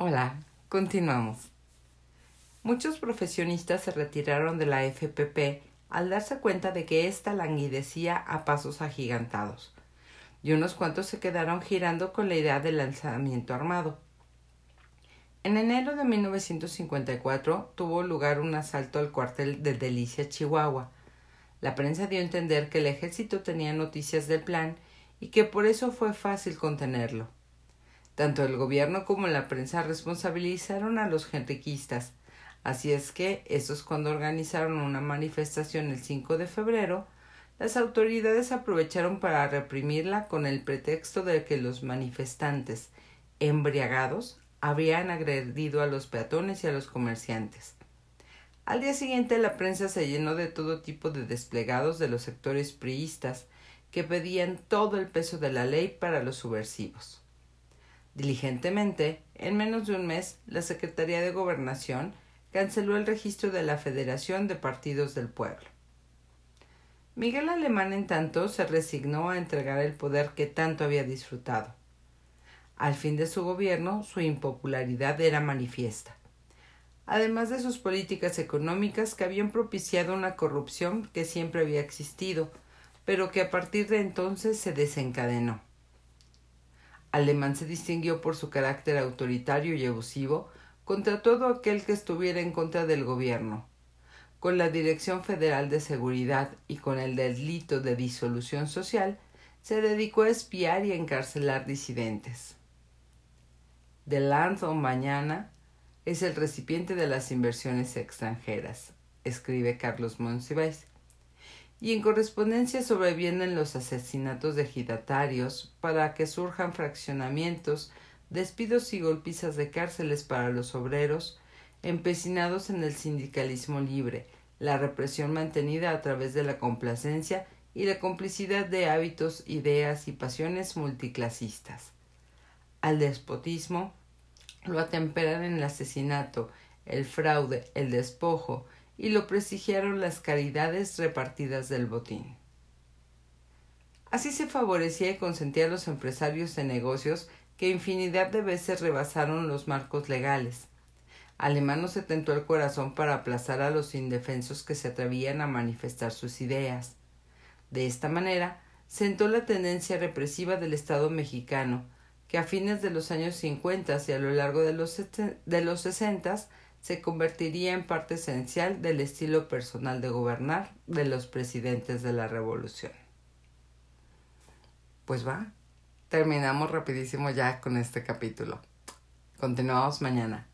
Hola, continuamos. Muchos profesionistas se retiraron de la FPP al darse cuenta de que ésta languidecía a pasos agigantados, y unos cuantos se quedaron girando con la idea del lanzamiento armado. En enero de 1954 tuvo lugar un asalto al cuartel de Delicia, Chihuahua. La prensa dio a entender que el ejército tenía noticias del plan y que por eso fue fácil contenerlo. Tanto el gobierno como la prensa responsabilizaron a los genriquistas, así es que esos cuando organizaron una manifestación el 5 de febrero, las autoridades aprovecharon para reprimirla con el pretexto de que los manifestantes, embriagados, habían agredido a los peatones y a los comerciantes. Al día siguiente la prensa se llenó de todo tipo de desplegados de los sectores priistas que pedían todo el peso de la ley para los subversivos. Diligentemente, en menos de un mes, la Secretaría de Gobernación canceló el registro de la Federación de Partidos del Pueblo. Miguel Alemán, en tanto, se resignó a entregar el poder que tanto había disfrutado. Al fin de su gobierno, su impopularidad era manifiesta. Además de sus políticas económicas que habían propiciado una corrupción que siempre había existido, pero que a partir de entonces se desencadenó. Alemán se distinguió por su carácter autoritario y abusivo contra todo aquel que estuviera en contra del gobierno. Con la Dirección Federal de Seguridad y con el delito de disolución social, se dedicó a espiar y encarcelar disidentes. The Land Mañana es el recipiente de las inversiones extranjeras, escribe Carlos Monsiváis. Y en correspondencia sobrevienen los asesinatos de ejidatarios para que surjan fraccionamientos, despidos y golpizas de cárceles para los obreros, empecinados en el sindicalismo libre, la represión mantenida a través de la complacencia y la complicidad de hábitos, ideas y pasiones multiclasistas. Al despotismo lo atemperan el asesinato, el fraude, el despojo, y lo prestigiaron las caridades repartidas del botín. Así se favorecía y consentía a los empresarios de negocios que infinidad de veces rebasaron los marcos legales. Alemán se tentó el corazón para aplazar a los indefensos que se atrevían a manifestar sus ideas. De esta manera, sentó la tendencia represiva del Estado mexicano, que a fines de los años 50 y a lo largo de los, de los 60 se convertiría en parte esencial del estilo personal de gobernar de los presidentes de la revolución. Pues va, terminamos rapidísimo ya con este capítulo. Continuamos mañana.